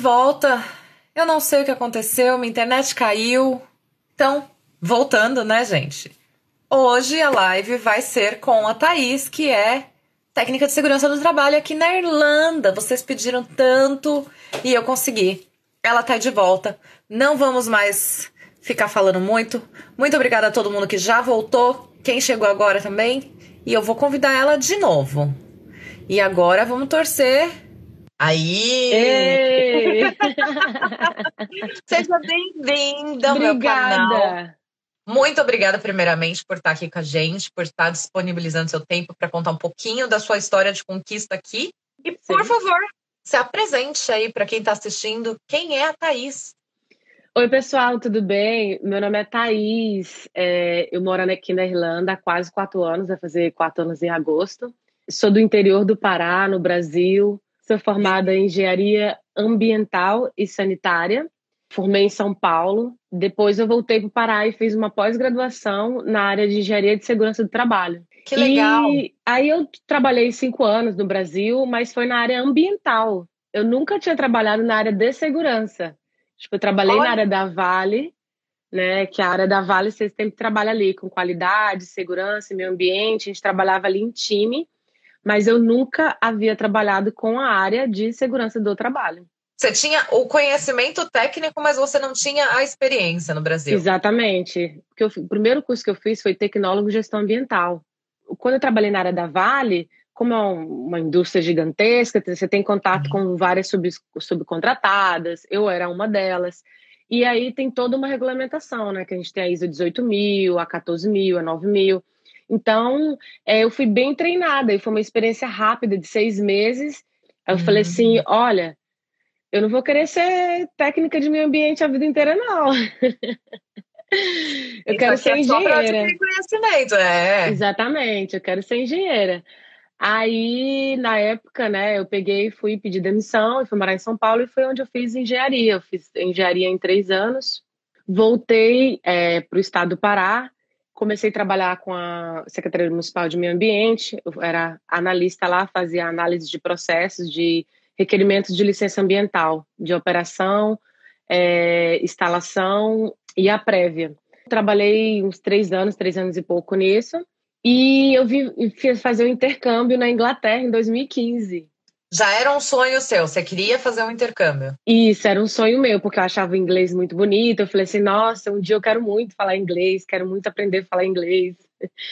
volta. Eu não sei o que aconteceu, minha internet caiu. Então, voltando, né, gente? Hoje a live vai ser com a Thaís, que é técnica de segurança do trabalho aqui na Irlanda. Vocês pediram tanto e eu consegui. Ela tá de volta. Não vamos mais ficar falando muito. Muito obrigada a todo mundo que já voltou, quem chegou agora também. E eu vou convidar ela de novo. E agora vamos torcer Aí! Seja bem-vinda ao meu canal. Muito obrigada, primeiramente, por estar aqui com a gente, por estar disponibilizando seu tempo para contar um pouquinho da sua história de conquista aqui. E, por Sim. favor, se apresente aí para quem está assistindo. Quem é a Thaís? Oi, pessoal, tudo bem? Meu nome é Thaís. É, eu moro aqui na Irlanda há quase quatro anos, vai fazer quatro anos em agosto. Sou do interior do Pará, no Brasil. Sou formada em engenharia ambiental e sanitária. Formei em São Paulo. Depois eu voltei para o Pará e fiz uma pós-graduação na área de engenharia de segurança do trabalho. Que legal! E aí eu trabalhei cinco anos no Brasil, mas foi na área ambiental. Eu nunca tinha trabalhado na área de segurança. Tipo, eu trabalhei Olha. na área da Vale, né? Que a área da Vale você sempre trabalha ali com qualidade, segurança, meio ambiente. A gente trabalhava ali em time mas eu nunca havia trabalhado com a área de segurança do trabalho. Você tinha o conhecimento técnico, mas você não tinha a experiência no Brasil. Exatamente. Porque eu, o primeiro curso que eu fiz foi tecnólogo em gestão ambiental. Quando eu trabalhei na área da Vale, como é uma indústria gigantesca, você tem contato uhum. com várias sub, subcontratadas, eu era uma delas. E aí tem toda uma regulamentação, né? Que a gente tem a ISO 18000, a 14000, a 9000. Então, é, eu fui bem treinada e foi uma experiência rápida de seis meses. Eu uhum. falei assim: uhum. olha, eu não vou querer ser técnica de meio ambiente a vida inteira, não. eu quero ser engenheira. conhecimento, é. Exatamente, eu quero ser engenheira. Aí, na época, né, eu peguei e fui pedir demissão, e fui morar em São Paulo e foi onde eu fiz engenharia. Eu fiz engenharia em três anos. Voltei é, para o estado do Pará, comecei a trabalhar com a Secretaria Municipal de Meio Ambiente, eu era analista lá, fazia análise de processos de requerimentos de licença ambiental, de operação, é, instalação e a prévia. Trabalhei uns três anos, três anos e pouco nisso, e eu vi, fiz fazer um intercâmbio na Inglaterra em 2015. Já era um sonho seu, você queria fazer um intercâmbio? Isso, era um sonho meu, porque eu achava o inglês muito bonito. Eu falei assim, nossa, um dia eu quero muito falar inglês, quero muito aprender a falar inglês.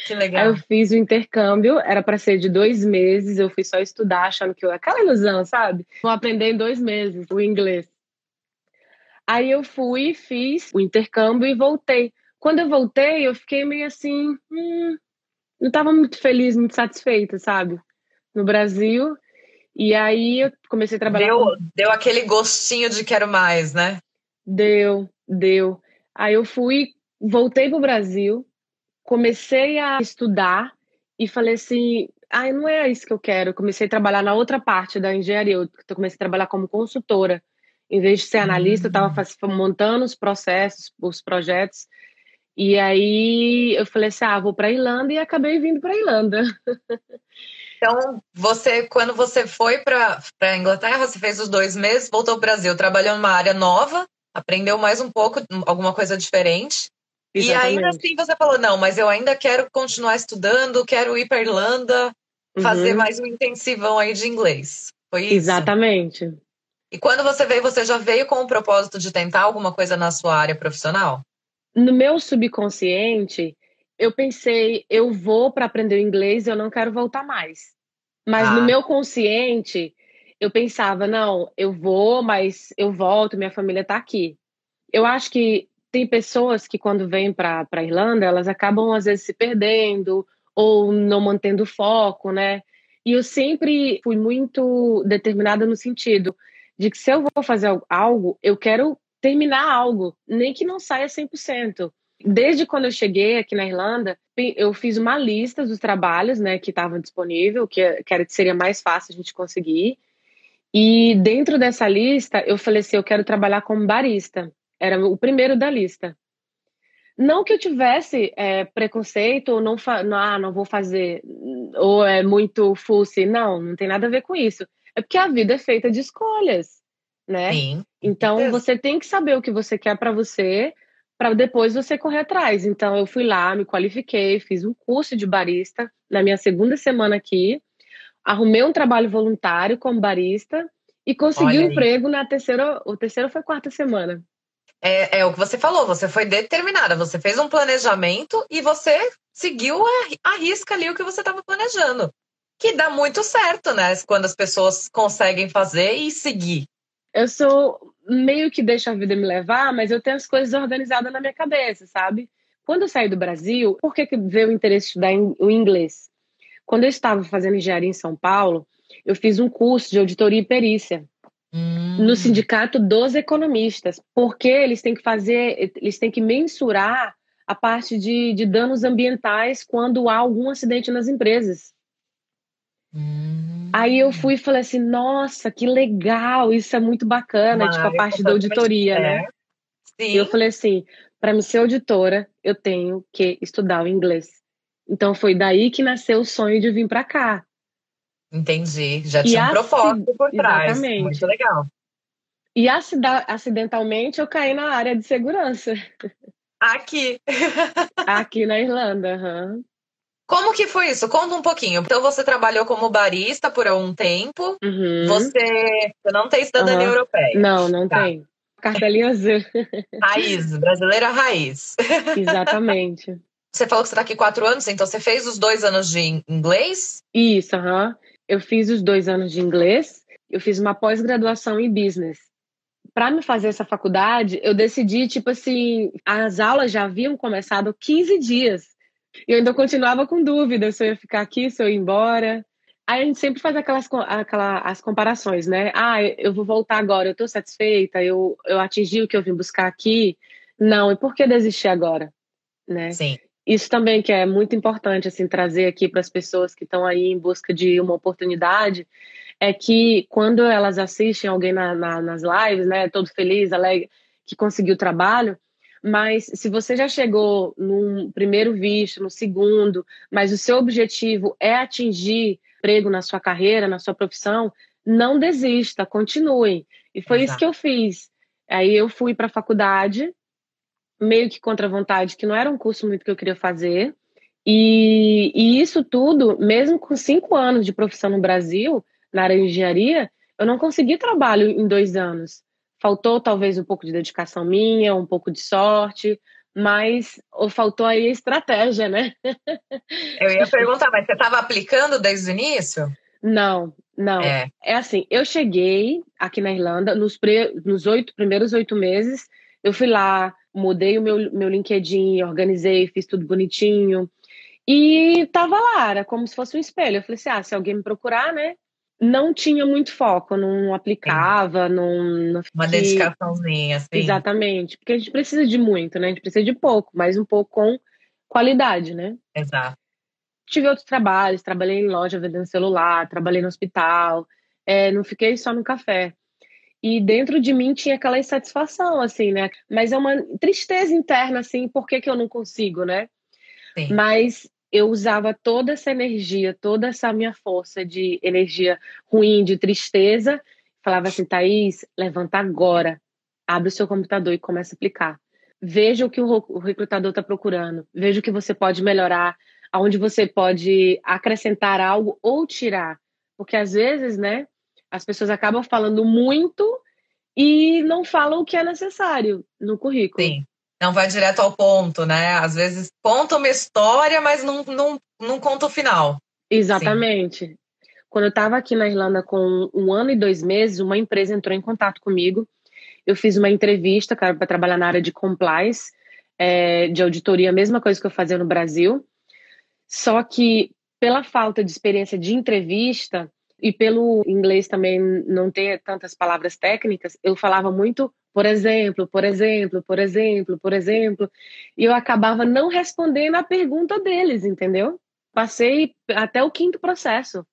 Que legal. Aí eu fiz o intercâmbio, era para ser de dois meses, eu fui só estudar, achando que eu. Aquela ilusão, sabe? Vou aprender em dois meses o inglês. Aí eu fui, fiz o intercâmbio e voltei. Quando eu voltei, eu fiquei meio assim. Hum, não estava muito feliz, muito satisfeita, sabe? No Brasil. E aí eu comecei a trabalhar. Deu, com... deu aquele gostinho de quero mais, né? Deu, deu. Aí eu fui, voltei para o Brasil, comecei a estudar e falei assim: ah, não é isso que eu quero. comecei a trabalhar na outra parte da engenharia. Eu comecei a trabalhar como consultora. Em vez de ser analista, eu estava montando os processos, os projetos. E aí eu falei assim: ah, vou para Irlanda e acabei vindo para Irlanda. Então, você, quando você foi para a Inglaterra, você fez os dois meses, voltou para o Brasil, trabalhou numa área nova, aprendeu mais um pouco, alguma coisa diferente. Exatamente. E ainda assim você falou: não, mas eu ainda quero continuar estudando, quero ir para Irlanda, fazer uhum. mais um intensivão aí de inglês. Foi isso? Exatamente. E quando você veio, você já veio com o propósito de tentar alguma coisa na sua área profissional? No meu subconsciente, eu pensei, eu vou para aprender o inglês, eu não quero voltar mais. Mas ah. no meu consciente, eu pensava, não, eu vou, mas eu volto, minha família está aqui. Eu acho que tem pessoas que quando vêm para a Irlanda, elas acabam às vezes se perdendo ou não mantendo foco, né? E eu sempre fui muito determinada no sentido de que se eu vou fazer algo, eu quero terminar algo, nem que não saia 100%. Desde quando eu cheguei aqui na Irlanda, eu fiz uma lista dos trabalhos né, que estavam disponíveis, que, que, era, seria mais fácil a gente conseguir. E dentro dessa lista, eu falei assim: eu quero trabalhar como barista. Era o primeiro da lista. Não que eu tivesse é, preconceito ou não, não, ah, não vou fazer, ou é muito fussy. Não, não tem nada a ver com isso. É porque a vida é feita de escolhas. né? Sim. Então você tem que saber o que você quer para você, para depois você correr atrás. Então eu fui lá, me qualifiquei, fiz um curso de barista na minha segunda semana aqui, arrumei um trabalho voluntário como barista e consegui um emprego na terceira, o terceiro foi quarta semana. É, é o que você falou, você foi determinada, você fez um planejamento e você seguiu a, a risca ali o que você estava planejando. Que dá muito certo, né? Quando as pessoas conseguem fazer e seguir. Eu sou meio que deixo a vida me levar, mas eu tenho as coisas organizadas na minha cabeça, sabe? Quando eu saí do Brasil, por que, que veio o interesse de estudar o inglês? Quando eu estava fazendo engenharia em São Paulo, eu fiz um curso de auditoria e perícia hum. no sindicato dos economistas, porque eles têm que fazer, eles têm que mensurar a parte de, de danos ambientais quando há algum acidente nas empresas. Hum. Aí eu fui e falei assim, nossa, que legal, isso é muito bacana, Mas, tipo a parte da auditoria, é. né? Sim. E eu falei assim, para me ser auditora, eu tenho que estudar o inglês. Então foi daí que nasceu o sonho de vir para cá. Entendi. Já tinha um propósito por trás. Exatamente. Muito legal. E acidentalmente eu caí na área de segurança. Aqui. Aqui na Irlanda. Uhum. Como que foi isso? Conta um pouquinho. Então você trabalhou como barista por um tempo. Uhum. Você, você não tem cidadania uhum. europeia. Não, não tá. tem. Cartelinha azul. Raiz, brasileira raiz. Exatamente. Você falou que você está aqui quatro anos, então você fez os dois anos de inglês? Isso, aham. Uhum. Eu fiz os dois anos de inglês. Eu fiz uma pós-graduação em business. Para me fazer essa faculdade, eu decidi, tipo assim, as aulas já haviam começado 15 dias. E eu ainda continuava com dúvida se eu ia ficar aqui, se eu ia embora. Aí a gente sempre faz aquelas, aquelas as comparações, né? Ah, eu vou voltar agora, eu estou satisfeita, eu, eu atingi o que eu vim buscar aqui. Não, e por que desistir agora? Né? Sim. Isso também que é muito importante assim trazer aqui para as pessoas que estão aí em busca de uma oportunidade é que quando elas assistem alguém na, na, nas lives, né, todo feliz, alegre, que conseguiu trabalho, mas se você já chegou no primeiro visto, no segundo, mas o seu objetivo é atingir emprego na sua carreira, na sua profissão, não desista, continue. E foi Exato. isso que eu fiz. Aí eu fui para a faculdade, meio que contra a vontade, que não era um curso muito que eu queria fazer. E, e isso tudo, mesmo com cinco anos de profissão no Brasil, na área de engenharia, eu não consegui trabalho em dois anos. Faltou talvez um pouco de dedicação minha, um pouco de sorte, mas faltou aí a estratégia, né? Eu ia perguntar, mas você estava aplicando desde o início? Não, não. É. é assim, eu cheguei aqui na Irlanda nos, pre, nos oito, primeiros oito meses, eu fui lá, mudei o meu, meu LinkedIn, organizei, fiz tudo bonitinho. E tava lá, era como se fosse um espelho. Eu falei assim: ah, se alguém me procurar, né? Não tinha muito foco, não aplicava, não, não. Uma dedicaçãozinha, assim. Exatamente. Porque a gente precisa de muito, né? A gente precisa de pouco, mas um pouco com qualidade, né? Exato. Tive outros trabalhos, trabalhei em loja vendendo celular, trabalhei no hospital, é, não fiquei só no café. E dentro de mim tinha aquela insatisfação, assim, né? Mas é uma tristeza interna, assim, por que, que eu não consigo, né? Sim. Mas eu usava toda essa energia, toda essa minha força de energia ruim, de tristeza, falava assim, Thaís, levanta agora, abre o seu computador e começa a aplicar. Veja o que o recrutador está procurando, veja o que você pode melhorar, aonde você pode acrescentar algo ou tirar. Porque às vezes, né, as pessoas acabam falando muito e não falam o que é necessário no currículo. Sim. Não vai direto ao ponto, né? Às vezes conta uma história, mas não, não, não conta o final. Exatamente. Quando eu estava aqui na Irlanda com um ano e dois meses, uma empresa entrou em contato comigo. Eu fiz uma entrevista, cara, para trabalhar na área de compliance, é, de auditoria, a mesma coisa que eu fazia no Brasil. Só que, pela falta de experiência de entrevista, e pelo inglês também não ter tantas palavras técnicas, eu falava muito, por exemplo, por exemplo, por exemplo, por exemplo, e eu acabava não respondendo a pergunta deles, entendeu? Passei até o quinto processo.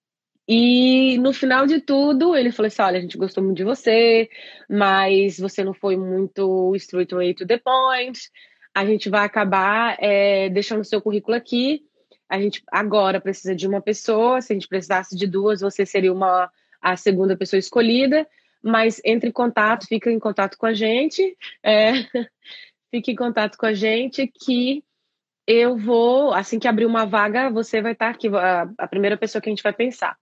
E no final de tudo, ele falou assim: olha, a gente gostou muito de você, mas você não foi muito straight away to the point. A gente vai acabar é, deixando o seu currículo aqui a gente agora precisa de uma pessoa, se a gente precisasse de duas, você seria uma a segunda pessoa escolhida, mas entre em contato, fica em contato com a gente, é, fique em contato com a gente que eu vou, assim que abrir uma vaga, você vai estar aqui, a, a primeira pessoa que a gente vai pensar.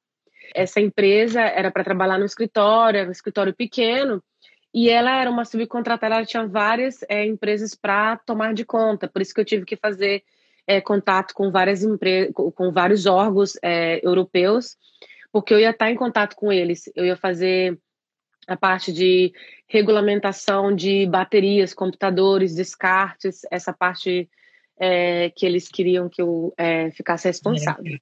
Essa empresa era para trabalhar no escritório, era um escritório pequeno, e ela era uma subcontratada, ela tinha várias é, empresas para tomar de conta, por isso que eu tive que fazer é, contato com várias empresas, com vários órgãos é, europeus, porque eu ia estar em contato com eles, eu ia fazer a parte de regulamentação de baterias, computadores, descartes, essa parte é, que eles queriam que eu é, ficasse responsável.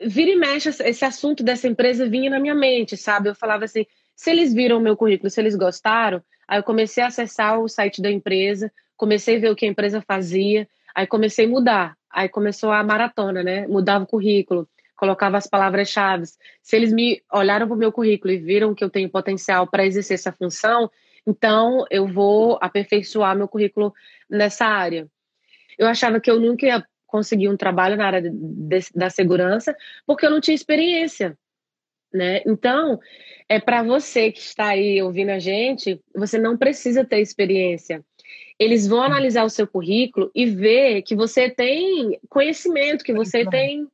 Vira e mexe, esse assunto dessa empresa vinha na minha mente, sabe? Eu falava assim, se eles viram o meu currículo, se eles gostaram, aí eu comecei a acessar o site da empresa, comecei a ver o que a empresa fazia, aí comecei a mudar. Aí começou a maratona, né? Mudava o currículo, colocava as palavras-chave. Se eles me olharam para o meu currículo e viram que eu tenho potencial para exercer essa função, então eu vou aperfeiçoar meu currículo nessa área. Eu achava que eu nunca ia conseguir um trabalho na área de, de, da segurança porque eu não tinha experiência né? Então, é para você que está aí ouvindo a gente, você não precisa ter experiência. Eles vão analisar o seu currículo e ver que você tem conhecimento, que você tem.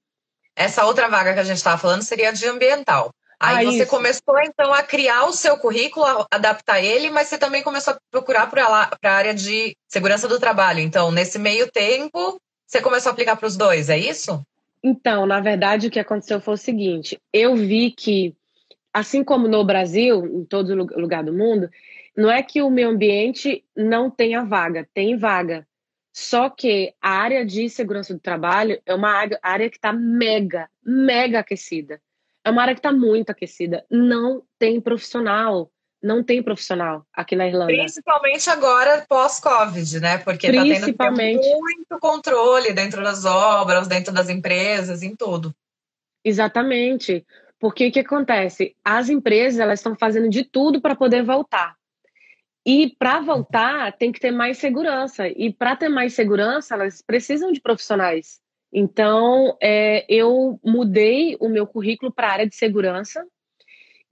Essa outra vaga que a gente estava falando seria de ambiental. Aí ah, você isso. começou então a criar o seu currículo, a adaptar ele, mas você também começou a procurar para a área de segurança do trabalho. Então, nesse meio tempo, você começou a aplicar para os dois, é isso? Então, na verdade, o que aconteceu foi o seguinte: eu vi que, assim como no Brasil, em todo lugar do mundo, não é que o meio ambiente não tenha vaga, tem vaga. Só que a área de segurança do trabalho é uma área que está mega, mega aquecida. É uma área que está muito aquecida. Não tem profissional não tem profissional aqui na Irlanda. Principalmente agora pós-Covid, né? Porque está tendo muito controle dentro das obras, dentro das empresas, em tudo. Exatamente. Porque o que acontece? As empresas elas estão fazendo de tudo para poder voltar. E para voltar, tem que ter mais segurança. E para ter mais segurança, elas precisam de profissionais. Então, é, eu mudei o meu currículo para a área de segurança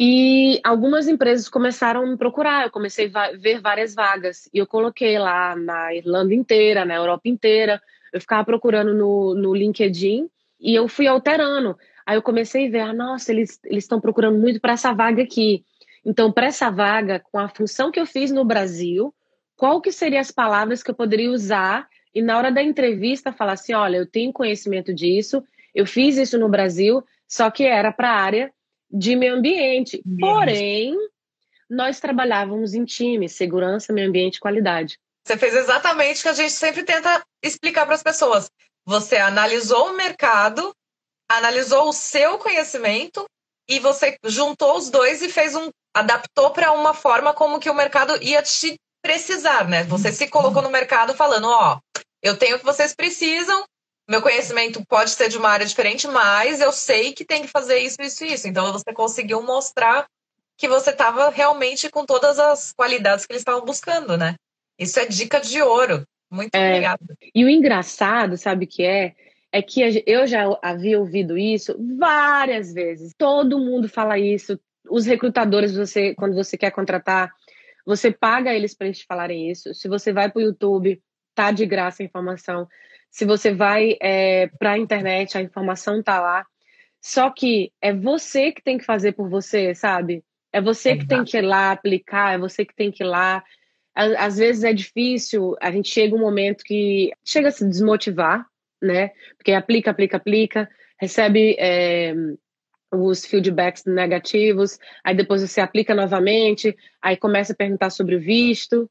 e algumas empresas começaram a me procurar, eu comecei a ver várias vagas. E eu coloquei lá na Irlanda inteira, na Europa inteira. Eu ficava procurando no, no LinkedIn e eu fui alterando. Aí eu comecei a ver, ah, nossa, eles estão procurando muito para essa vaga aqui. Então, para essa vaga, com a função que eu fiz no Brasil, qual que seriam as palavras que eu poderia usar e na hora da entrevista falar assim, olha, eu tenho conhecimento disso, eu fiz isso no Brasil, só que era para a área de meio ambiente. Porém, nós trabalhávamos em time, segurança, meio ambiente e qualidade. Você fez exatamente o que a gente sempre tenta explicar para as pessoas. Você analisou o mercado, analisou o seu conhecimento e você juntou os dois e fez um adaptou para uma forma como que o mercado ia te precisar, né? Você se colocou no mercado falando, ó, eu tenho o que vocês precisam, meu conhecimento pode ser de uma área diferente, mas eu sei que tem que fazer isso, isso e isso. Então você conseguiu mostrar que você estava realmente com todas as qualidades que eles estavam buscando, né? Isso é dica de ouro. Muito é, obrigada. E o engraçado, sabe que é? É que eu já havia ouvido isso várias vezes. Todo mundo fala isso. Os recrutadores, você, quando você quer contratar, você paga eles para eles te falarem isso. Se você vai para o YouTube, tá de graça a informação. Se você vai é, para a internet, a informação está lá. Só que é você que tem que fazer por você, sabe? É você que tem que ir lá aplicar, é você que tem que ir lá. Às vezes é difícil, a gente chega um momento que chega a se desmotivar, né? Porque aplica, aplica, aplica, recebe é, os feedbacks negativos, aí depois você aplica novamente, aí começa a perguntar sobre o visto.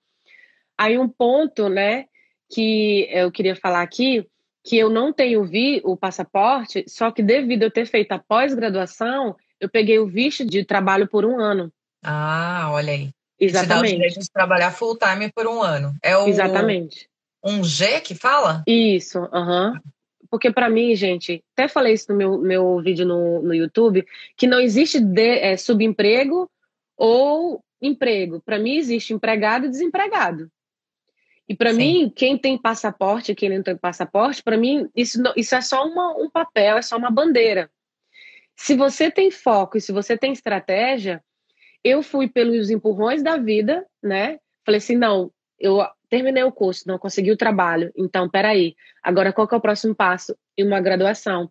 Aí um ponto, né, que eu queria falar aqui, que eu não tenho vi o passaporte, só que devido a eu ter feito a pós-graduação, eu peguei o visto de trabalho por um ano. Ah, olha aí. Exatamente. Te dá o de trabalhar full time por um ano. É o Exatamente. Um G que fala? Isso, aham. Porque para mim, gente, até falei isso no meu, meu vídeo no, no YouTube, que não existe de, é, subemprego ou emprego. Para mim existe empregado e desempregado. E para mim, quem tem passaporte, quem não tem passaporte, para mim isso, isso é só uma, um papel, é só uma bandeira. Se você tem foco e se você tem estratégia, Eu fui pelos empurrões da vida, né? Falei assim, não, eu terminei o curso, não consegui o trabalho. Então, peraí, agora qual que é o próximo passo? E uma graduação.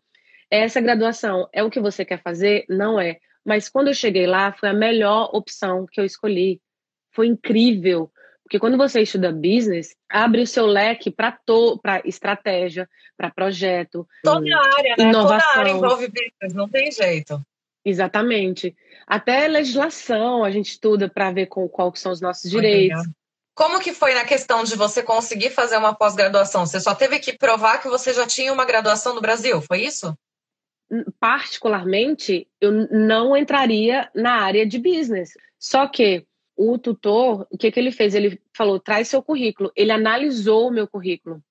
Essa graduação é o que você quer fazer? Não é. Mas quando eu cheguei lá, foi a melhor opção que eu escolhi. Foi incrível. Porque quando você estuda business, abre o seu leque para para estratégia, para projeto, toda a área, né? Inovação. Toda área envolve business, não tem jeito. Exatamente. Até legislação a gente estuda para ver com quais são os nossos direitos. Como que foi na questão de você conseguir fazer uma pós-graduação? Você só teve que provar que você já tinha uma graduação no Brasil, foi isso? Particularmente, eu não entraria na área de business. Só que o tutor, o que, que ele fez? Ele falou: traz seu currículo. Ele analisou o meu currículo.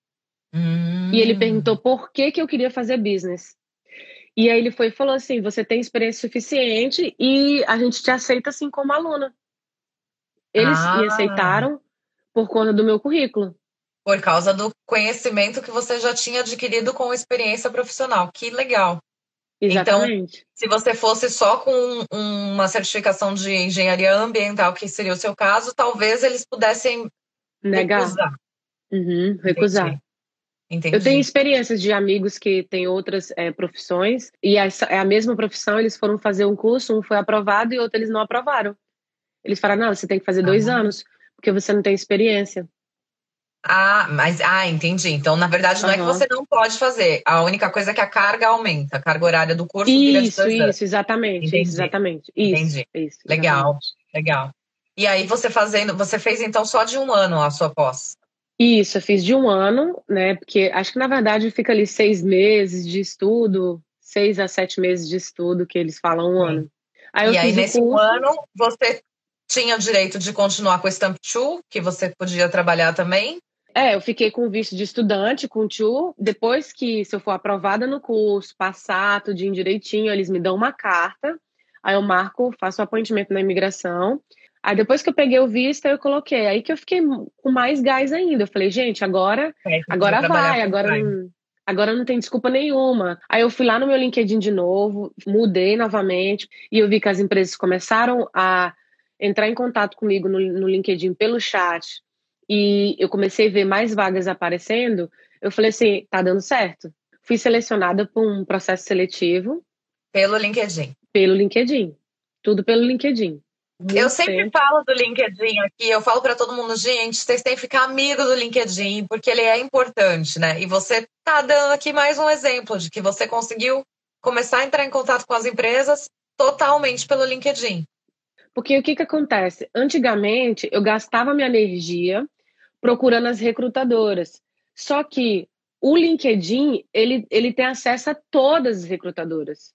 Hum. E ele perguntou por que, que eu queria fazer business. E aí ele foi e falou assim: você tem experiência suficiente e a gente te aceita assim como aluna. Eles ah. me aceitaram por conta do meu currículo. Por causa do conhecimento que você já tinha adquirido com experiência profissional. Que legal. Então, Exatamente. Então, se você fosse só com uma certificação de engenharia ambiental, que seria o seu caso, talvez eles pudessem negar. Recusar. Uhum, recusar. Entendi. Entendi. Eu tenho experiências de amigos que têm outras é, profissões e é a mesma profissão, eles foram fazer um curso, um foi aprovado e outro eles não aprovaram. Eles falaram, não, você tem que fazer dois anos, porque você não tem experiência. Ah, mas ah, entendi. Então, na verdade, não uhum. é que você não pode fazer. A única coisa é que a carga aumenta, a carga horária do curso. Isso, isso, exatamente. Entendi. exatamente. Isso, entendi. Isso, legal, exatamente. legal. E aí você fazendo, você fez então só de um ano a sua pós? Isso, eu fiz de um ano, né? Porque acho que na verdade fica ali seis meses de estudo, seis a sete meses de estudo que eles falam um Sim. ano. Aí e aí nesse curso... ano você tinha o direito de continuar com o Stamp 2, que você podia trabalhar também? É, eu fiquei com visto de estudante, com tio. Depois que, se eu for aprovada no curso, passar tudo direitinho, eles me dão uma carta. Aí eu marco, faço o appointment na imigração. Aí depois que eu peguei o visto, eu coloquei. Aí que eu fiquei com mais gás ainda. Eu falei, gente, agora, é, agora vai, agora não, agora não tem desculpa nenhuma. Aí eu fui lá no meu LinkedIn de novo, mudei novamente, e eu vi que as empresas começaram a entrar em contato comigo no, no LinkedIn pelo chat e eu comecei a ver mais vagas aparecendo, eu falei assim, tá dando certo. Fui selecionada por um processo seletivo. Pelo LinkedIn. Pelo LinkedIn. Tudo pelo LinkedIn. Muito eu sempre falo do LinkedIn aqui, eu falo para todo mundo, gente, vocês têm que ficar amigo do LinkedIn, porque ele é importante, né? E você tá dando aqui mais um exemplo de que você conseguiu começar a entrar em contato com as empresas totalmente pelo LinkedIn. Porque o que que acontece? Antigamente, eu gastava minha energia procurando as recrutadoras. Só que o LinkedIn, ele, ele tem acesso a todas as recrutadoras.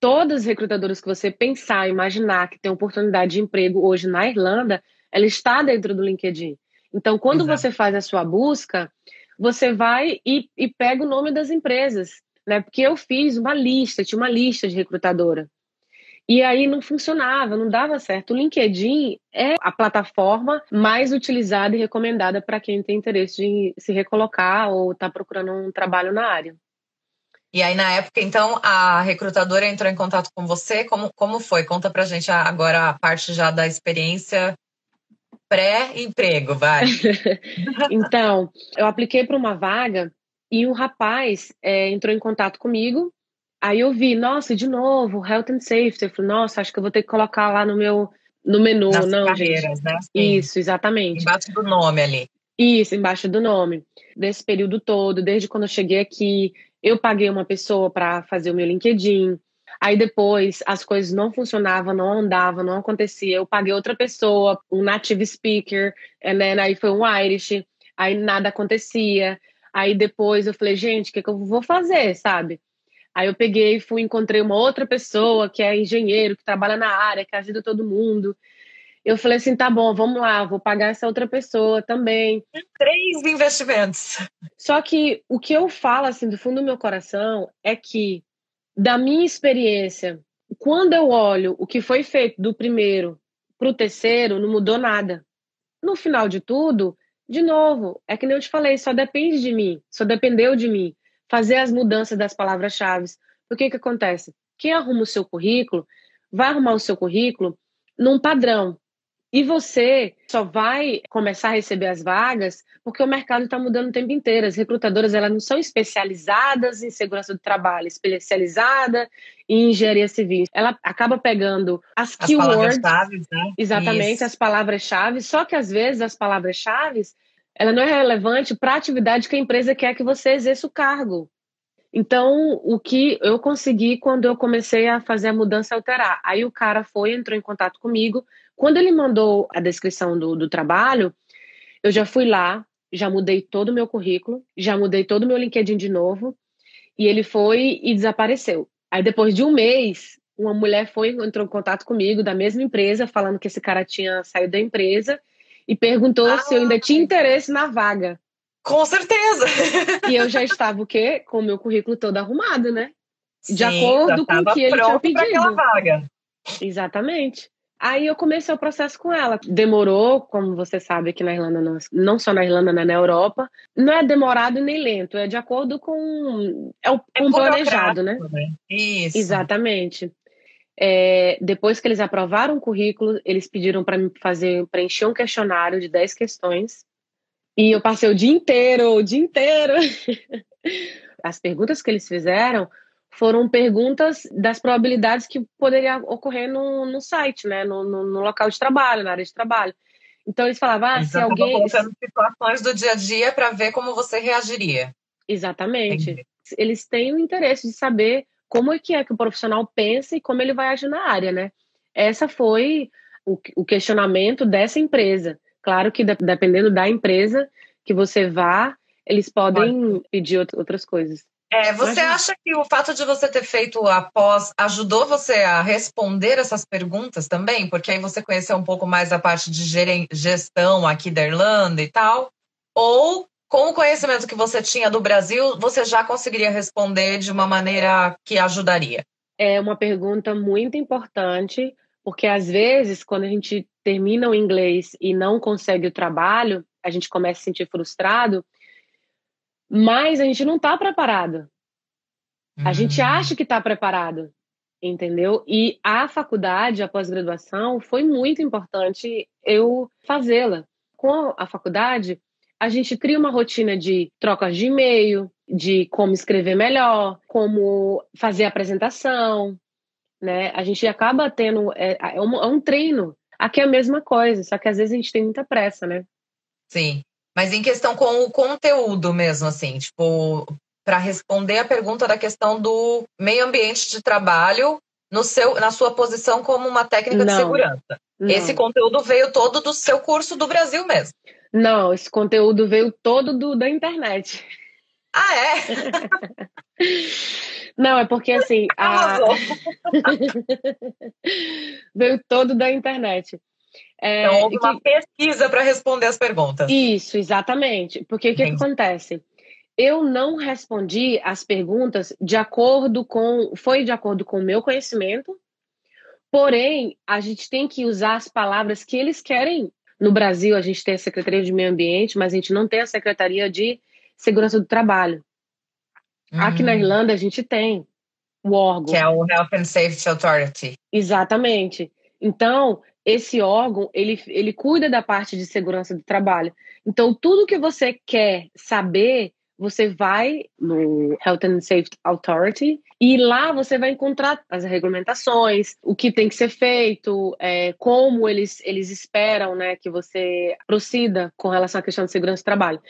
Todas as recrutadoras que você pensar, imaginar que tem oportunidade de emprego hoje na Irlanda, ela está dentro do LinkedIn. Então, quando Exato. você faz a sua busca, você vai e, e pega o nome das empresas, né? Porque eu fiz uma lista, tinha uma lista de recrutadora. E aí não funcionava, não dava certo. O LinkedIn é a plataforma mais utilizada e recomendada para quem tem interesse de se recolocar ou está procurando um trabalho na área. E aí, na época, então, a recrutadora entrou em contato com você. Como, como foi? Conta pra gente agora a parte já da experiência pré-emprego, vai. então, eu apliquei para uma vaga e um rapaz é, entrou em contato comigo Aí eu vi, nossa, de novo, health and safety. Eu falei, nossa, acho que eu vou ter que colocar lá no meu no menu, Nas não, carreiras, gente. né? Sim. Isso, exatamente. Embaixo do nome ali. Isso, embaixo do nome. Desse período todo, desde quando eu cheguei aqui, eu paguei uma pessoa para fazer o meu LinkedIn. Aí depois as coisas não funcionavam, não andavam, não acontecia. Eu paguei outra pessoa, um native speaker, né? aí foi um Irish, aí nada acontecia. Aí depois eu falei, gente, o que, que eu vou fazer, sabe? Aí eu peguei e fui encontrei uma outra pessoa que é engenheiro, que trabalha na área, que ajuda todo mundo. Eu falei assim, tá bom, vamos lá, vou pagar essa outra pessoa também. Três investimentos. Só que o que eu falo assim do fundo do meu coração é que da minha experiência, quando eu olho o que foi feito do primeiro para o terceiro, não mudou nada. No final de tudo, de novo, é que nem eu te falei, só depende de mim, só dependeu de mim fazer as mudanças das palavras-chave. O que que acontece? Quem arruma o seu currículo vai arrumar o seu currículo num padrão. E você só vai começar a receber as vagas porque o mercado está mudando o tempo inteiro. As recrutadoras elas não são especializadas em segurança do trabalho, especializada em engenharia civil. Ela acaba pegando as, as keywords, né? exatamente Isso. as palavras-chave. Só que às vezes as palavras-chave ela não é relevante para a atividade que a empresa quer que você exerça o cargo. Então, o que eu consegui quando eu comecei a fazer a mudança alterar. Aí o cara foi, entrou em contato comigo. Quando ele mandou a descrição do, do trabalho, eu já fui lá, já mudei todo o meu currículo, já mudei todo o meu LinkedIn de novo, e ele foi e desapareceu. Aí depois de um mês, uma mulher foi entrou em contato comigo da mesma empresa, falando que esse cara tinha saído da empresa e perguntou ah, se eu ainda tinha interesse na vaga. Com certeza. E eu já estava o quê? Com o meu currículo todo arrumado, né? De Sim, acordo com o que ele tinha pedido. Aquela vaga. Exatamente. Aí eu comecei o processo com ela. Demorou, como você sabe, aqui na Irlanda, não, não só na Irlanda, né, na Europa. Não é demorado nem lento, é de acordo com. É o é planejado, né? né? Isso. Exatamente. É, depois que eles aprovaram o currículo, eles pediram para me fazer preencher um questionário de 10 questões. E eu passei o dia inteiro, o dia inteiro. As perguntas que eles fizeram foram perguntas das probabilidades que poderia ocorrer no, no site, né? No, no, no, local de trabalho, na área de trabalho. Então eles falavam, ah, se alguém. colocando situações do dia a dia para ver como você reagiria. Exatamente. Entendi. Eles têm o interesse de saber como é que é que o profissional pensa e como ele vai agir na área, né? Essa foi o, o questionamento dessa empresa. Claro que dependendo da empresa que você vá, eles podem Pode. pedir outras coisas. É, você acha que o fato de você ter feito a pós ajudou você a responder essas perguntas também? Porque aí você conheceu um pouco mais a parte de gestão aqui da Irlanda e tal? Ou com o conhecimento que você tinha do Brasil, você já conseguiria responder de uma maneira que ajudaria? É uma pergunta muito importante, porque às vezes, quando a gente termina o inglês e não consegue o trabalho, a gente começa a se sentir frustrado mas a gente não está preparado. A gente hum. acha que está preparado, entendeu? E a faculdade, a pós-graduação, foi muito importante eu fazê-la. Com a faculdade, a gente cria uma rotina de trocas de e-mail, de como escrever melhor, como fazer apresentação, né? A gente acaba tendo é, é, um, é um treino. Aqui é a mesma coisa, só que às vezes a gente tem muita pressa, né? Sim. Mas em questão com o conteúdo mesmo, assim, tipo, para responder a pergunta da questão do meio ambiente de trabalho no seu, na sua posição como uma técnica não, de segurança. Não. Esse conteúdo veio todo do seu curso do Brasil mesmo. Não, esse conteúdo veio todo do, da internet. Ah, é? Não, é porque assim. A... veio todo da internet. É, então, houve uma pesquisa para responder as perguntas. Isso, exatamente. Porque o que, que acontece? Eu não respondi as perguntas de acordo com. Foi de acordo com o meu conhecimento, porém, a gente tem que usar as palavras que eles querem. No Brasil, a gente tem a Secretaria de Meio Ambiente, mas a gente não tem a Secretaria de Segurança do Trabalho. Uhum. Aqui na hum. Irlanda, a gente tem o órgão. Que é o Health and Safety Authority. Exatamente. Então, esse órgão, ele, ele cuida da parte de segurança do trabalho. Então, tudo que você quer saber, você vai no Health and Safety Authority e lá você vai encontrar as regulamentações, o que tem que ser feito, é, como eles, eles esperam né, que você proceda com relação à questão de segurança do trabalho.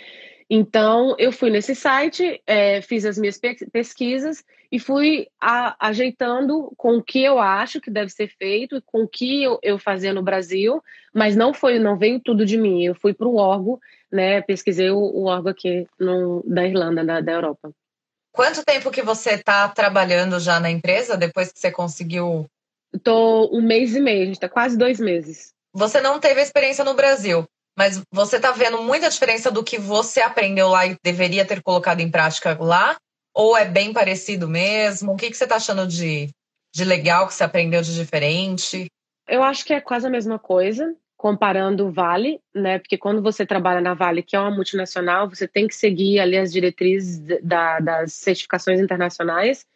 Então, eu fui nesse site, é, fiz as minhas pesquisas e fui a, ajeitando com o que eu acho que deve ser feito e com o que eu, eu fazia no Brasil, mas não foi, não veio tudo de mim. Eu fui para o órgão, né? Pesquisei o, o órgão aqui no, da Irlanda, da, da Europa. Quanto tempo que você está trabalhando já na empresa depois que você conseguiu? Estou um mês e meio, a gente está quase dois meses. Você não teve experiência no Brasil? Mas você está vendo muita diferença do que você aprendeu lá e deveria ter colocado em prática lá? Ou é bem parecido mesmo? O que, que você está achando de, de legal que você aprendeu de diferente? Eu acho que é quase a mesma coisa, comparando o Vale, né? Porque quando você trabalha na Vale, que é uma multinacional, você tem que seguir ali as diretrizes da, das certificações internacionais.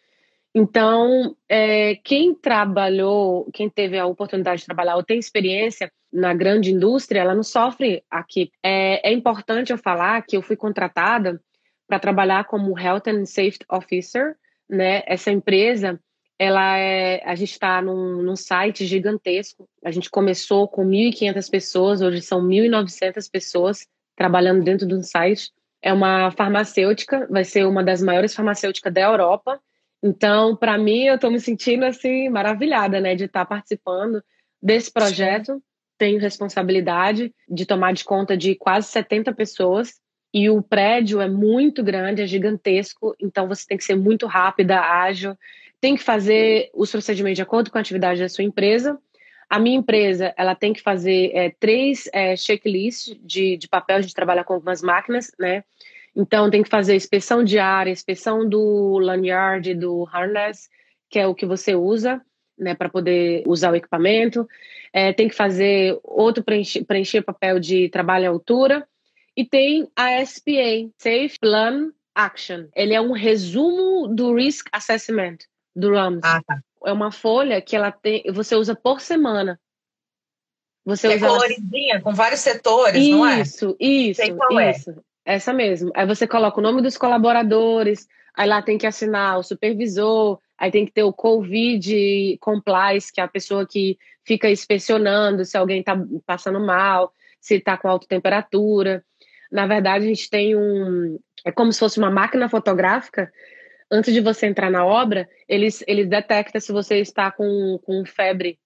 Então, é, quem trabalhou, quem teve a oportunidade de trabalhar ou tem experiência na grande indústria, ela não sofre aqui. É, é importante eu falar que eu fui contratada para trabalhar como Health and Safety Officer, né? Essa empresa, ela é, a gente está num, num site gigantesco. A gente começou com 1.500 pessoas, hoje são 1.900 pessoas trabalhando dentro de um site. É uma farmacêutica, vai ser uma das maiores farmacêuticas da Europa então, para mim, eu estou me sentindo assim maravilhada, né, de estar tá participando desse projeto. Sim. Tenho responsabilidade de tomar de conta de quase 70 pessoas e o prédio é muito grande, é gigantesco, então você tem que ser muito rápida, ágil, tem que fazer os procedimentos de acordo com a atividade da sua empresa. A minha empresa, ela tem que fazer é, três é, checklists de, de papel, a gente trabalha com algumas máquinas, né? Então, tem que fazer inspeção diária, inspeção do lanyard, do harness, que é o que você usa, né, para poder usar o equipamento. É, tem que fazer outro preencher, preencher papel de trabalho à altura. E tem a SPA, Safe Plan Action. Ele é um resumo do Risk Assessment, do RAMS. Ah, tá. É uma folha que ela tem, você usa por semana. Você é usa coloridinha, ela... com vários setores, isso, não é? Isso, isso, é. isso. É. Essa mesmo. Aí você coloca o nome dos colaboradores, aí lá tem que assinar o supervisor, aí tem que ter o Covid compliance, que é a pessoa que fica inspecionando se alguém está passando mal, se está com alta temperatura. Na verdade, a gente tem um. É como se fosse uma máquina fotográfica. Antes de você entrar na obra, eles, eles detectam se você está com, com febre.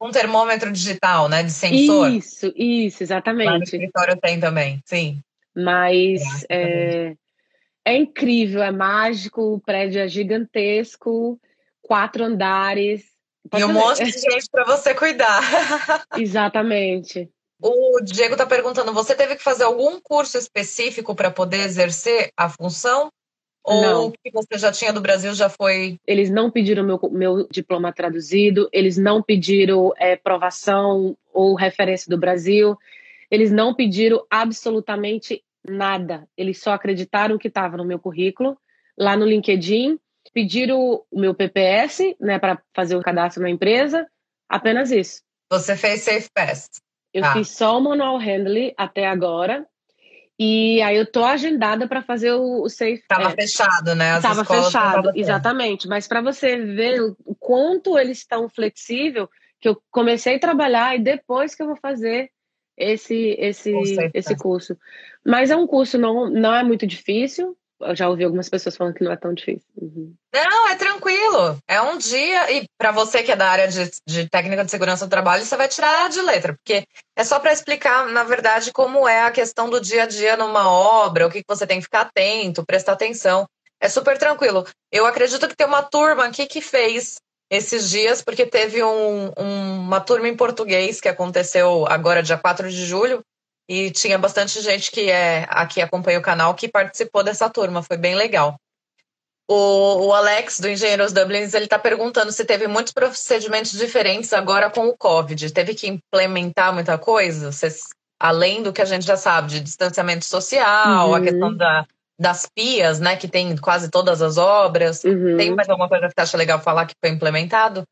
Um termômetro digital, né? De sensor. Isso, isso, exatamente. Lá no escritório tem também, sim. Mas é, é incrível, é mágico, o prédio é gigantesco, quatro andares. Pode e um monte de gente para você cuidar. Exatamente. O Diego está perguntando: você teve que fazer algum curso específico para poder exercer a função? Ou não. o que você já tinha do Brasil já foi? Eles não pediram meu, meu diploma traduzido, eles não pediram é, provação ou referência do Brasil. Eles não pediram absolutamente nada. Eles só acreditaram que estava no meu currículo, lá no LinkedIn, pediram o meu PPS, né, para fazer o cadastro na empresa, apenas isso. Você fez Safe Pass? Eu ah. fiz só o manual handling até agora. E aí eu tô agendada para fazer o, o Safe Tava fechado, né? As Tava fechado, exatamente. Mas para você ver o quanto eles estão flexível, que eu comecei a trabalhar e depois que eu vou fazer esse esse esse curso. Mas é um curso não não é muito difícil. Eu já ouvi algumas pessoas falando que não é tão difícil. Uhum. Não, é tranquilo. É um dia e para você que é da área de, de técnica de segurança do trabalho, você vai tirar de letra, porque é só para explicar, na verdade, como é a questão do dia a dia numa obra, o que você tem que ficar atento, prestar atenção. É super tranquilo. Eu acredito que tem uma turma aqui que fez esses dias, porque teve um, um, uma turma em português que aconteceu agora, dia 4 de julho, e tinha bastante gente que é aqui acompanha o canal que participou dessa turma, foi bem legal. O, o Alex, do Engenheiros Dublins, ele está perguntando se teve muitos procedimentos diferentes agora com o Covid. Teve que implementar muita coisa? Vocês, além do que a gente já sabe, de distanciamento social, uhum. a questão da, das pias, né, que tem quase todas as obras. Uhum. Tem mais alguma coisa que você acha legal falar que foi implementado?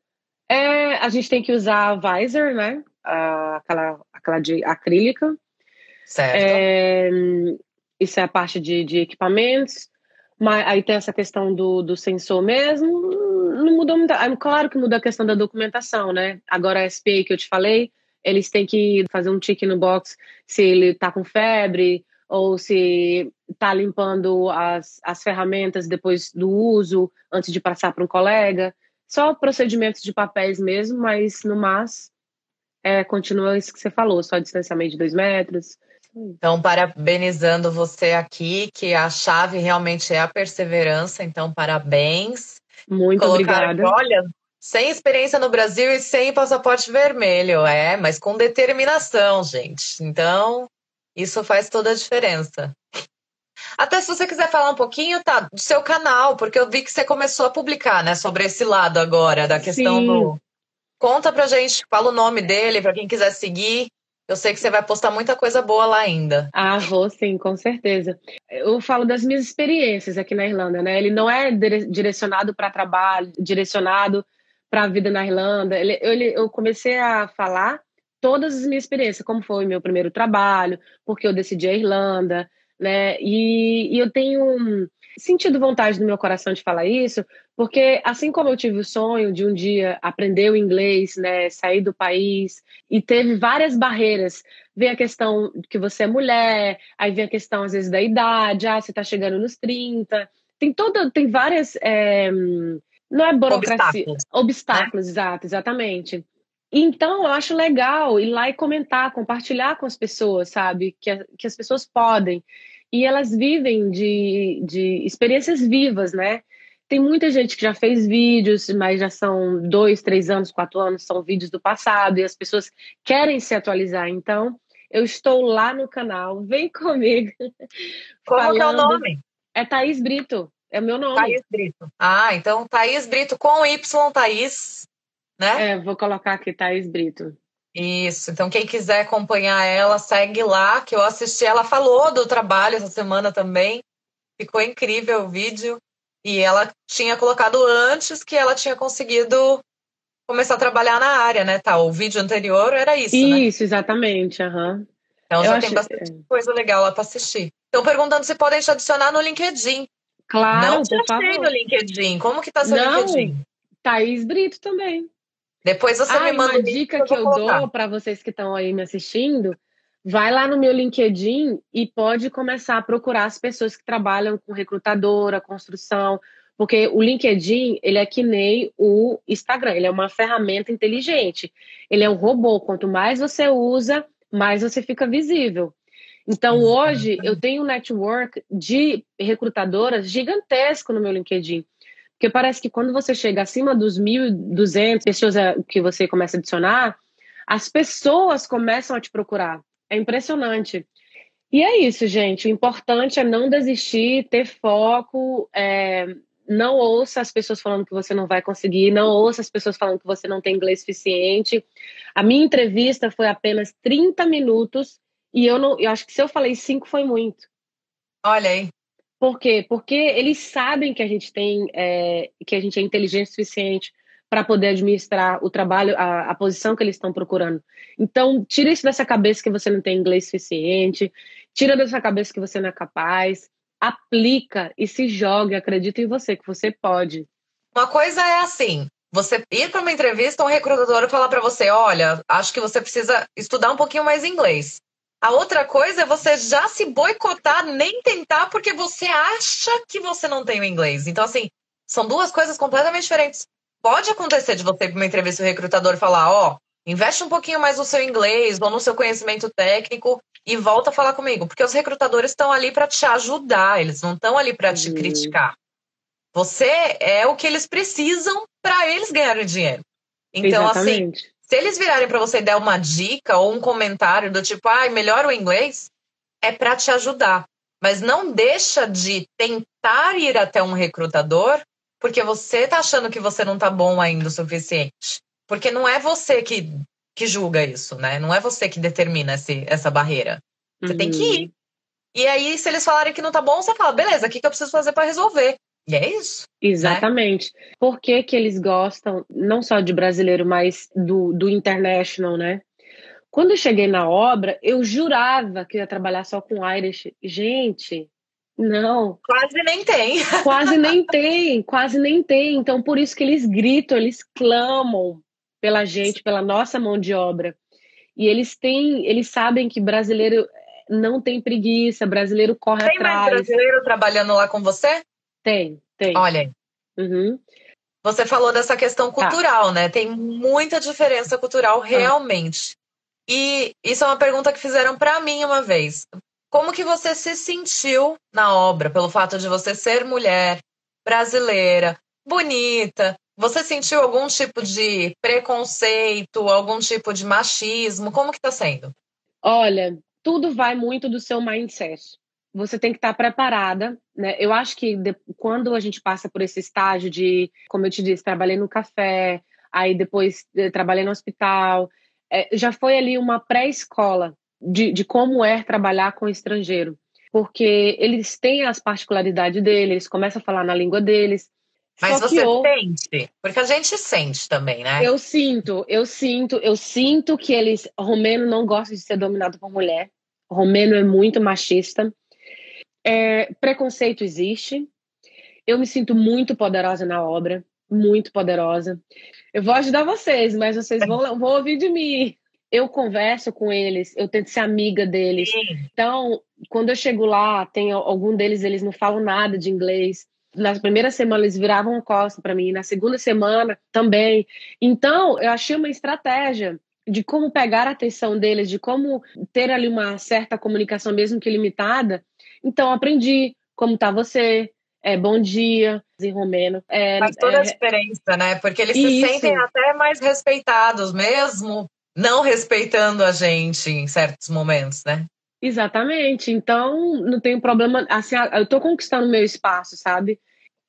É, a gente tem que usar a visor, né, aquela, aquela de acrílica. Certo. É, isso é a parte de, de equipamentos. Mas aí tem essa questão do, do sensor mesmo. Não mudou muito. Claro que muda a questão da documentação, né? Agora a SPA que eu te falei, eles têm que fazer um tick no box se ele tá com febre, ou se está limpando as, as ferramentas depois do uso, antes de passar para um colega. Só procedimentos de papéis mesmo, mas no mais, é, continua isso que você falou, só distanciamento de dois metros. Então, parabenizando você aqui, que a chave realmente é a perseverança, então parabéns. Muito Colocaram, obrigada. Olha, sem experiência no Brasil e sem passaporte vermelho, é, mas com determinação, gente. Então, isso faz toda a diferença. Até se você quiser falar um pouquinho, tá, do seu canal, porque eu vi que você começou a publicar, né, sobre esse lado agora, da questão Sim. do. Conta pra gente, fala o nome dele, para quem quiser seguir. Eu sei que você vai postar muita coisa boa lá ainda. Ah, vou sim, com certeza. Eu falo das minhas experiências aqui na Irlanda, né? Ele não é direcionado para trabalho, direcionado para a vida na Irlanda. Ele, eu, eu comecei a falar todas as minhas experiências, como foi meu primeiro trabalho, porque eu decidi a Irlanda, né? E, e eu tenho sentido vontade no meu coração de falar isso, porque assim como eu tive o sonho de um dia aprender o inglês, né, sair do país, e teve várias barreiras, vem a questão que você é mulher, aí vem a questão às vezes da idade, ah, você está chegando nos 30, tem toda, tem várias, é, não é burocracia, obstáculos, obstáculos né? exato, exatamente. Então, eu acho legal ir lá e comentar, compartilhar com as pessoas, sabe? Que, que as pessoas podem e elas vivem de, de experiências vivas, né? Tem muita gente que já fez vídeos, mas já são dois, três anos, quatro anos, são vídeos do passado e as pessoas querem se atualizar. Então, eu estou lá no canal, vem comigo. Como falando... que é o nome? É Thaís Brito, é o meu nome. Thaís Brito. Ah, então Thaís Brito com Y, Thaís, né? É, vou colocar aqui Thaís Brito. Isso, então quem quiser acompanhar ela, segue lá, que eu assisti. Ela falou do trabalho essa semana também. Ficou incrível o vídeo. E ela tinha colocado antes que ela tinha conseguido começar a trabalhar na área, né? Tá, o vídeo anterior era isso, isso né? Isso, exatamente. Uhum. Então eu já tem bastante é. coisa legal lá para assistir. Estão perguntando se podem te adicionar no LinkedIn. Claro, Não te achei no LinkedIn. Como que tá seu Não, LinkedIn? Thaís Brito também. Depois você ah, me manda uma dica que eu, eu dou para vocês que estão aí me assistindo. Vai lá no meu LinkedIn e pode começar a procurar as pessoas que trabalham com recrutadora, construção, porque o LinkedIn, ele é que nem o Instagram, ele é uma ferramenta inteligente. Ele é um robô, quanto mais você usa, mais você fica visível. Então, hoje, eu tenho um network de recrutadoras gigantesco no meu LinkedIn. Porque parece que quando você chega acima dos 1.200 pessoas é, que você começa a adicionar, as pessoas começam a te procurar. É impressionante. E é isso, gente. O importante é não desistir, ter foco. É, não ouça as pessoas falando que você não vai conseguir, não ouça as pessoas falando que você não tem inglês suficiente. A minha entrevista foi apenas 30 minutos e eu não, eu acho que se eu falei cinco foi muito. Olha aí. Por quê? Porque eles sabem que a gente tem, é, que a gente é inteligente o suficiente para poder administrar o trabalho, a, a posição que eles estão procurando. Então, tira isso dessa cabeça que você não tem inglês suficiente, tira dessa cabeça que você não é capaz, aplica e se joga, acredita em você, que você pode. Uma coisa é assim, você ir para uma entrevista, um recrutador falar para você, olha, acho que você precisa estudar um pouquinho mais inglês. A outra coisa é você já se boicotar, nem tentar, porque você acha que você não tem o inglês. Então, assim, são duas coisas completamente diferentes. Pode acontecer de você ir para uma entrevista o recrutador falar, ó, oh, investe um pouquinho mais no seu inglês ou no seu conhecimento técnico e volta a falar comigo, porque os recrutadores estão ali para te ajudar, eles não estão ali para te uhum. criticar. Você é o que eles precisam para eles ganharem dinheiro. Então, assim, Exatamente. assim, se eles virarem para você dar uma dica ou um comentário do tipo, ai, ah, melhora o inglês, é para te ajudar. Mas não deixa de tentar ir até um recrutador porque você tá achando que você não tá bom ainda o suficiente. Porque não é você que, que julga isso, né? Não é você que determina esse, essa barreira. Você uhum. tem que ir. E aí, se eles falarem que não tá bom, você fala, beleza, o que, que eu preciso fazer para resolver? E é isso. Né? Exatamente. Né? Por que, que eles gostam, não só de brasileiro, mas do, do international, né? Quando eu cheguei na obra, eu jurava que ia trabalhar só com Irish. Gente, não. Quase nem tem. Quase nem tem, quase nem tem. Então, por isso que eles gritam, eles clamam pela gente, pela nossa mão de obra. E eles têm, eles sabem que brasileiro não tem preguiça, brasileiro corre tem atrás. Tem mais brasileiro trabalhando lá com você? Tem, tem. Olha aí. Uhum. Você falou dessa questão tá. cultural, tá. né? Tem muita diferença cultural ah. realmente. E isso é uma pergunta que fizeram para mim uma vez. Como que você se sentiu na obra pelo fato de você ser mulher, brasileira, bonita? Você sentiu algum tipo de preconceito, algum tipo de machismo? Como que tá sendo? Olha, tudo vai muito do seu mindset você tem que estar preparada, né? Eu acho que de, quando a gente passa por esse estágio de, como eu te disse, trabalhei no café, aí depois eh, trabalhei no hospital, é, já foi ali uma pré-escola de, de como é trabalhar com estrangeiro. Porque eles têm as particularidades deles, eles começam a falar na língua deles. Mas você eu, sente, porque a gente sente também, né? Eu sinto, eu sinto, eu sinto que eles, romeno não gosta de ser dominado por mulher. Romeno é muito machista. É, preconceito existe. Eu me sinto muito poderosa na obra, muito poderosa. Eu vou ajudar vocês, mas vocês vão, vão ouvir de mim. Eu converso com eles, eu tento ser amiga deles. Sim. Então, quando eu chego lá, tem algum deles, eles não falam nada de inglês. Na primeira semana eles viravam costa para mim, na segunda semana também. Então, eu achei uma estratégia de como pegar a atenção deles, de como ter ali uma certa comunicação, mesmo que limitada. Então, aprendi como tá você, é, bom dia, em romeno. É, Faz toda é, a diferença, né? Porque eles isso. se sentem até mais respeitados, mesmo não respeitando a gente em certos momentos, né? Exatamente. Então, não tem problema. Assim, eu tô conquistando meu espaço, sabe?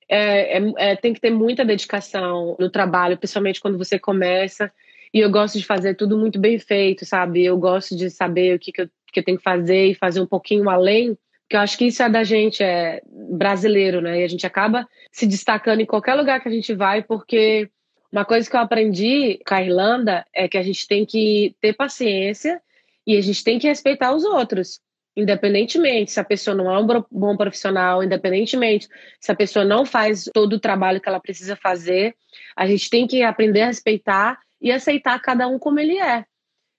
É, é, é, tem que ter muita dedicação no trabalho, principalmente quando você começa. E eu gosto de fazer tudo muito bem feito, sabe? Eu gosto de saber o que, que, eu, que eu tenho que fazer e fazer um pouquinho além, porque eu acho que isso é da gente, é brasileiro, né? E a gente acaba se destacando em qualquer lugar que a gente vai, porque uma coisa que eu aprendi com a Irlanda é que a gente tem que ter paciência e a gente tem que respeitar os outros. Independentemente se a pessoa não é um bom profissional, independentemente se a pessoa não faz todo o trabalho que ela precisa fazer, a gente tem que aprender a respeitar e aceitar cada um como ele é.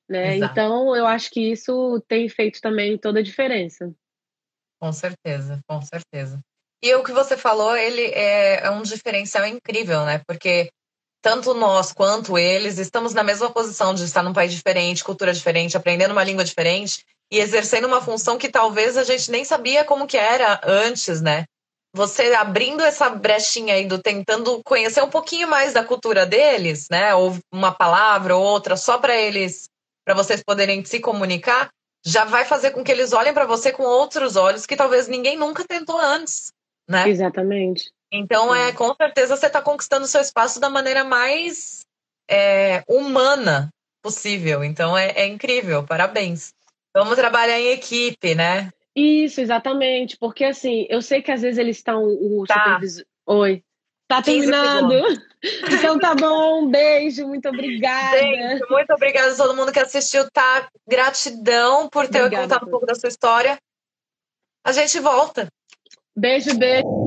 Né? Então, eu acho que isso tem feito também toda a diferença. Com certeza, com certeza. E o que você falou, ele é, é um diferencial incrível, né? Porque tanto nós quanto eles estamos na mesma posição de estar num país diferente, cultura diferente, aprendendo uma língua diferente e exercendo uma função que talvez a gente nem sabia como que era antes, né? Você abrindo essa brechinha aí do tentando conhecer um pouquinho mais da cultura deles, né? Ou uma palavra ou outra só para eles, para vocês poderem se comunicar, já vai fazer com que eles olhem para você com outros olhos que talvez ninguém nunca tentou antes, né? Exatamente. Então, é, com certeza você está conquistando seu espaço da maneira mais é, humana possível. Então, é, é incrível. Parabéns. Vamos trabalhar em equipe, né? Isso, exatamente. Porque, assim, eu sei que às vezes eles estão. O tá. supervisor. Oi. Tá terminando. Então tá bom, um beijo, muito obrigada. Beijo, muito obrigada a todo mundo que assistiu, tá? Gratidão por ter obrigada, contado um pouco da sua história. A gente volta. Beijo, beijo.